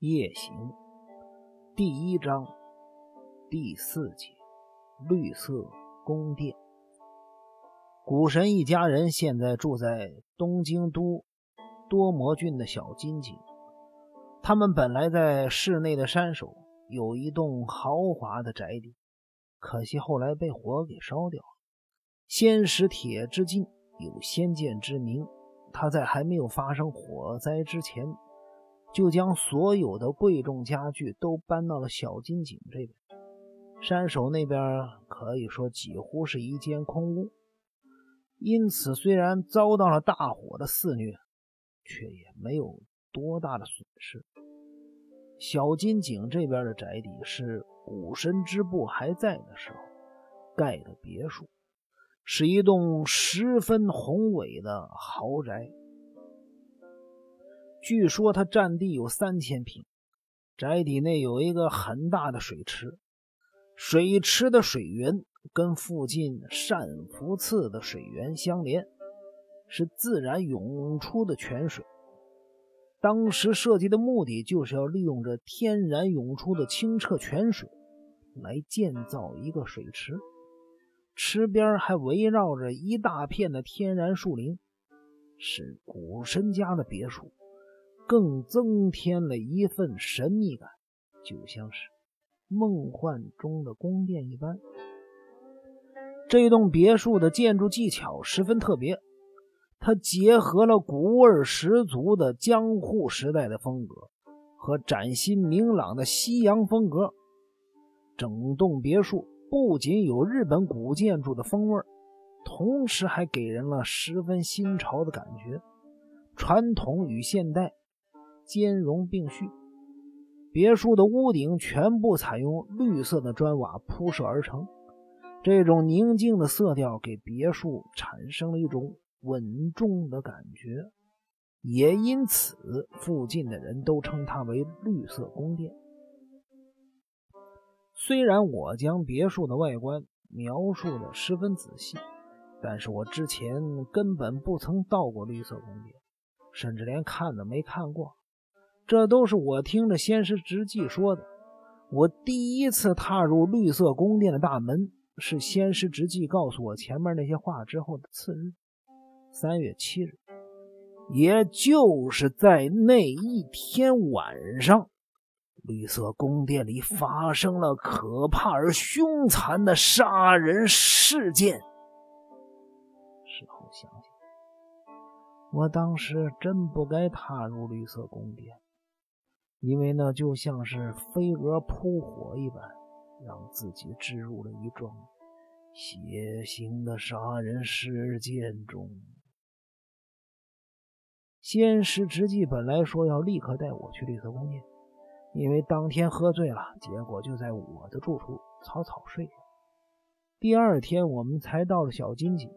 夜行第一章第四节绿色宫殿。古神一家人现在住在东京都多摩郡的小金井。他们本来在市内的山首有一栋豪华的宅邸，可惜后来被火给烧掉了。仙石铁之进有先见之明，他在还没有发生火灾之前。就将所有的贵重家具都搬到了小金井这边。山手那边可以说几乎是一间空屋，因此虽然遭到了大火的肆虐，却也没有多大的损失。小金井这边的宅邸是古神之部还在的时候盖的别墅，是一栋十分宏伟的豪宅。据说它占地有三千平，宅邸内有一个很大的水池，水池的水源跟附近善福寺的水源相连，是自然涌出的泉水。当时设计的目的就是要利用这天然涌出的清澈泉水来建造一个水池，池边还围绕着一大片的天然树林，是古神家的别墅。更增添了一份神秘感，就像是梦幻中的宫殿一般。这栋别墅的建筑技巧十分特别，它结合了古味十足的江户时代的风格和崭新明朗的西洋风格。整栋别墅不仅有日本古建筑的风味，同时还给人了十分新潮的感觉，传统与现代。兼容并蓄，别墅的屋顶全部采用绿色的砖瓦铺设而成。这种宁静的色调给别墅产生了一种稳重的感觉，也因此附近的人都称它为“绿色宫殿”。虽然我将别墅的外观描述的十分仔细，但是我之前根本不曾到过绿色宫殿，甚至连看都没看过。这都是我听着仙师直纪说的。我第一次踏入绿色宫殿的大门，是仙师直纪告诉我前面那些话之后的次日，三月七日，也就是在那一天晚上，绿色宫殿里发生了可怕而凶残的杀人事件。事后想想，我当时真不该踏入绿色宫殿。因为那就像是飞蛾扑火一般，让自己置入了一桩血腥的杀人事件中。仙师直纪本来说要立刻带我去绿色宫殿，因为当天喝醉了，结果就在我的住处草草睡下。第二天我们才到了小金井，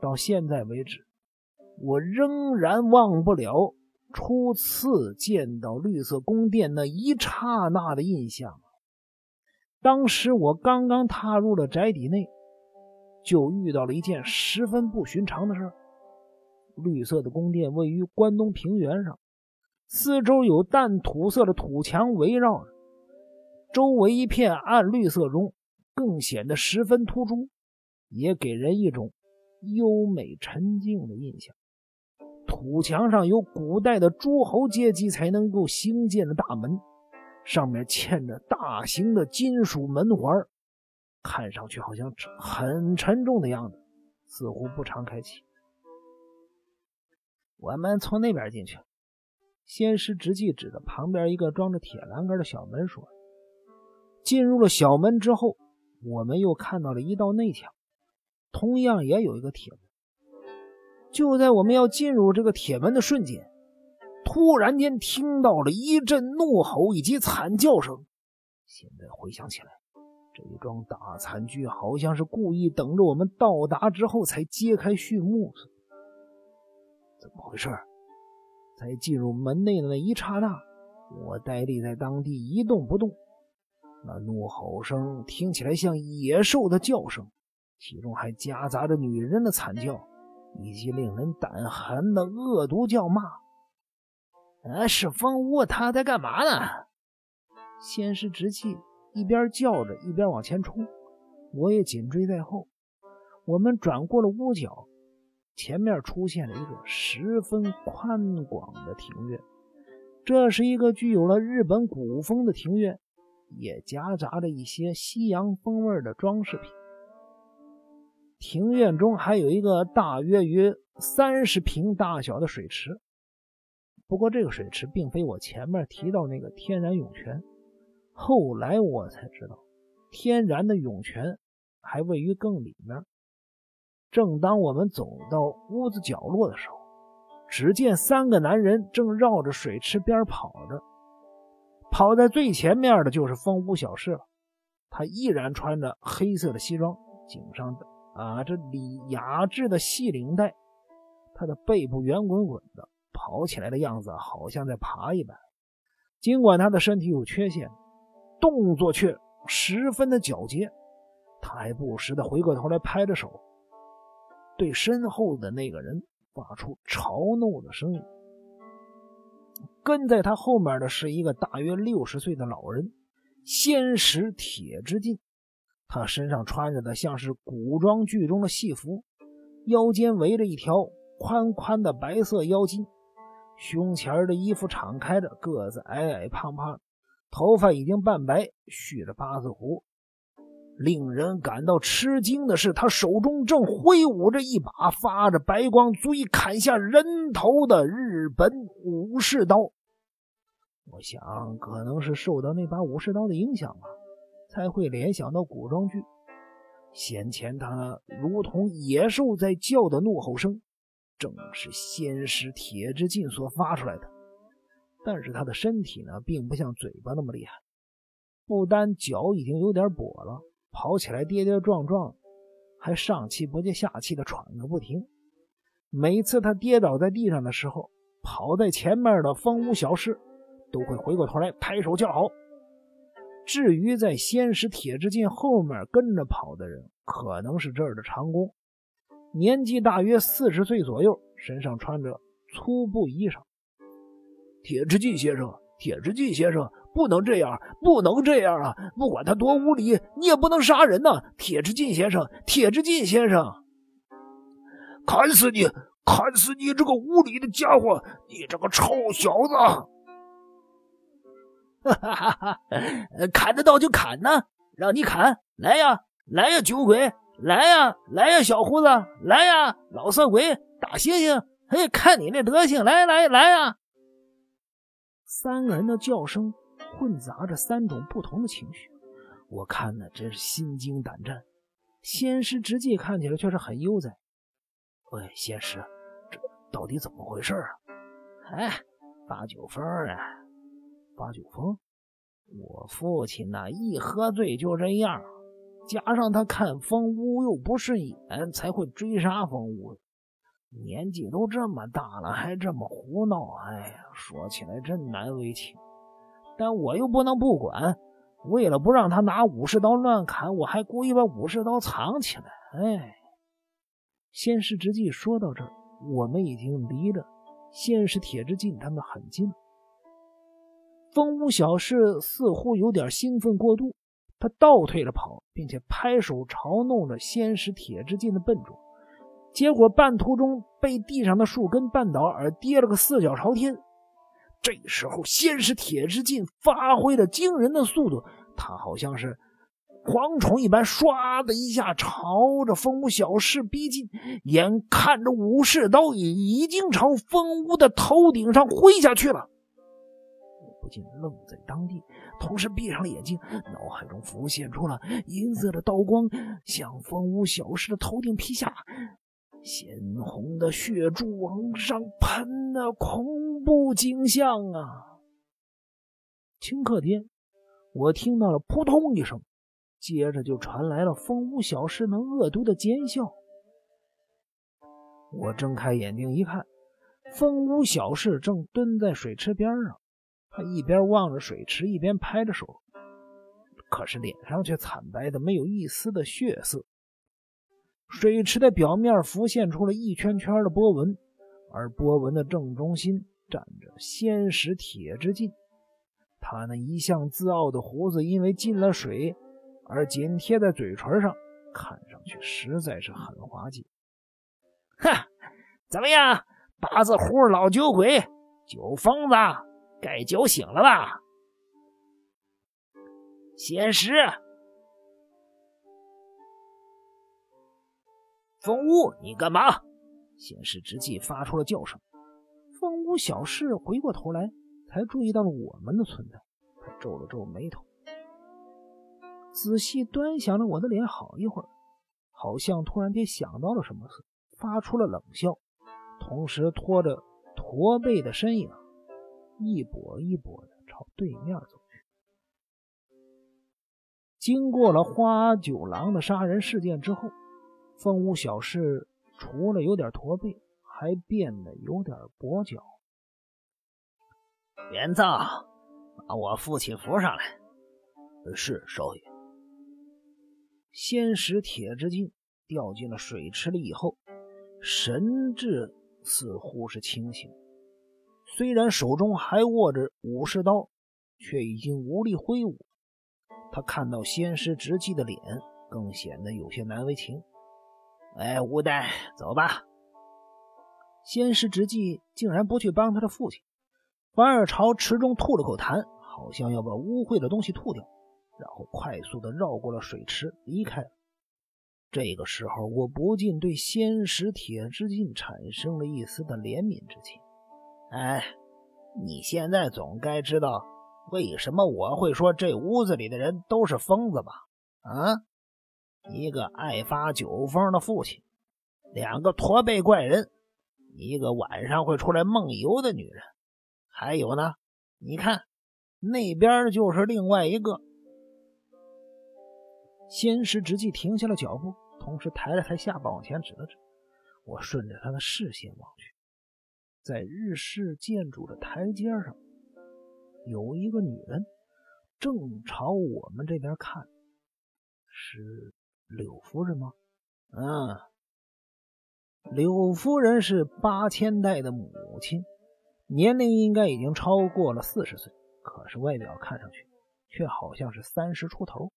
到现在为止，我仍然忘不了。初次见到绿色宫殿那一刹那的印象，当时我刚刚踏入了宅邸内，就遇到了一件十分不寻常的事绿色的宫殿位于关东平原上，四周有淡土色的土墙围绕着，周围一片暗绿色中更显得十分突出，也给人一种优美沉静的印象。土墙上有古代的诸侯阶级才能够兴建的大门，上面嵌着大型的金属门环，看上去好像很沉重的样子，似乎不常开启。我们从那边进去。仙师直记指着旁边一个装着铁栏杆的小门说：“进入了小门之后，我们又看到了一道内墙，同样也有一个铁门。”就在我们要进入这个铁门的瞬间，突然间听到了一阵怒吼以及惨叫声。现在回想起来，这一桩大惨剧好像是故意等着我们到达之后才揭开序幕。怎么回事？在进入门内的那一刹那，我呆立在当地一动不动。那怒吼声听起来像野兽的叫声，其中还夹杂着女人的惨叫。以及令人胆寒的恶毒叫骂，呃，是风屋，他在干嘛呢？仙师直气，一边叫着，一边往前冲。我也紧追在后。我们转过了屋角，前面出现了一个十分宽广的庭院。这是一个具有了日本古风的庭院，也夹杂着一些西洋风味的装饰品。庭院中还有一个大约约三十平大小的水池。不过，这个水池并非我前面提到那个天然涌泉。后来我才知道，天然的涌泉还位于更里面。正当我们走到屋子角落的时候，只见三个男人正绕着水池边跑着。跑在最前面的就是风屋小事了，他依然穿着黑色的西装，颈上啊这里雅致的细领带，他的背部圆滚滚的，跑起来的样子好像在爬一般。尽管他的身体有缺陷。动作却十分的矫捷，他还不时的回过头来拍着手，对身后的那个人发出嘲弄的声音。跟在他后面的是一个大约六十岁的老人，仙石铁之进，他身上穿着的像是古装剧中的戏服，腰间围着一条宽宽的白色腰巾，胸前的衣服敞开着，个子矮矮胖胖。头发已经半白，蓄着八字胡。令人感到吃惊的是，他手中正挥舞着一把发着白光、足以砍下人头的日本武士刀。我想，可能是受到那把武士刀的影响吧，才会联想到古装剧。先前他如同野兽在叫的怒吼声，正是仙师铁之进所发出来的。但是他的身体呢，并不像嘴巴那么厉害，不单脚已经有点跛了，跑起来跌跌撞撞，还上气不接下气的喘个不停。每次他跌倒在地上的时候，跑在前面的风屋小士都会回过头来拍手叫好。至于在仙石铁之进后面跟着跑的人，可能是这儿的长工，年纪大约四十岁左右，身上穿着粗布衣裳。铁之进先生，铁之进先生，不能这样，不能这样啊！不管他多无礼，你也不能杀人呐！铁之进先生，铁之进先生，砍死你，砍死你这个无礼的家伙！你这个臭小子！哈哈哈哈！砍得到就砍呐，让你砍，来呀，来呀，酒鬼，来呀，来呀，小胡子，来呀，老色鬼，大猩猩，嘿，看你那德行，来来来呀！三个人的叫声混杂着三种不同的情绪，我看呢真是心惊胆战。仙师直纪看起来却是很悠哉。喂，仙师，这到底怎么回事啊？哎，八九分啊！发酒疯？我父亲呐，一喝醉就这样，加上他看风屋又不顺眼，才会追杀风屋。年纪都这么大了，还这么胡闹，哎呀，说起来真难为情。但我又不能不管，为了不让他拿武士刀乱砍，我还故意把武士刀藏起来。哎，仙师之际说到这儿，我们已经离着仙师铁之进他们很近。风屋小士似乎有点兴奋过度，他倒退着跑，并且拍手嘲弄着仙师铁之进的笨拙。结果半途中被地上的树根绊倒，而跌了个四脚朝天。这时候，先是铁之进发挥了惊人的速度，他好像是蝗虫一般，唰的一下朝着风屋小士逼近。眼看着武士刀已经朝风屋的头顶上挥下去了，禁愣在当地，同时闭上了眼睛，脑海中浮现出了银色的刀光向风屋小士的头顶劈下。鲜红的血柱往上喷的！恐怖景象啊！顷刻间，我听到了扑通一声，接着就传来了风屋小士那恶毒的尖笑。我睁开眼睛一看，风屋小士正蹲在水池边上，他一边望着水池，一边拍着手，可是脸上却惨白的没有一丝的血色。水池的表面浮现出了一圈圈的波纹，而波纹的正中心站着仙石铁之进。他那一向自傲的胡子，因为进了水而紧贴在嘴唇上，看上去实在是很滑稽。哼，怎么样，八字胡老酒鬼、酒疯子，该酒醒了吧？仙师，风屋，你干嘛？仙师之际发出了叫声。风屋小士回过头来，才注意到了我们的存在。他皱了皱眉头，仔细端详了我的脸好一会儿，好像突然间想到了什么似的，发出了冷笑，同时拖着驼背的身影，一跛一跛的朝对面走去。经过了花九郎的杀人事件之后，凤舞小士除了有点驼背。还变得有点跛脚。元藏，把我父亲扶上来。是少爷。仙石铁之镜掉进了水池里以后，神智似乎是清醒，虽然手中还握着武士刀，却已经无力挥舞。他看到仙师直纪的脸，更显得有些难为情。哎，无代，走吧。仙师直纪竟然不去帮他的父亲，反而朝池中吐了口痰，好像要把污秽的东西吐掉，然后快速的绕过了水池离开了。这个时候，我不禁对仙石铁之进产生了一丝的怜悯之情。哎，你现在总该知道为什么我会说这屋子里的人都是疯子吧？啊，一个爱发酒疯的父亲，两个驼背怪人。一个晚上会出来梦游的女人，还有呢，你看那边就是另外一个。仙石直接停下了脚步，同时抬了抬下巴往前指了指。我顺着他的视线望去，在日式建筑的台阶上，有一个女人正朝我们这边看，是柳夫人吗？嗯。柳夫人是八千代的母亲，年龄应该已经超过了四十岁，可是外表看上去却好像是三十出头。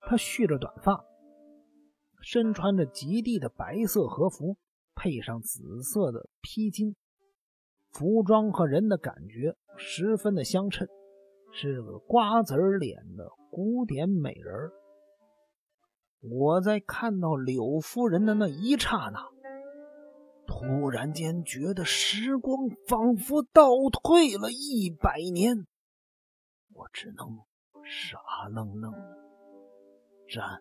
她蓄着短发，身穿着极地的白色和服，配上紫色的披巾，服装和人的感觉十分的相称，是个瓜子脸的古典美人。我在看到柳夫人的那一刹那。突然间觉得时光仿佛倒退了一百年，我只能傻愣愣的站。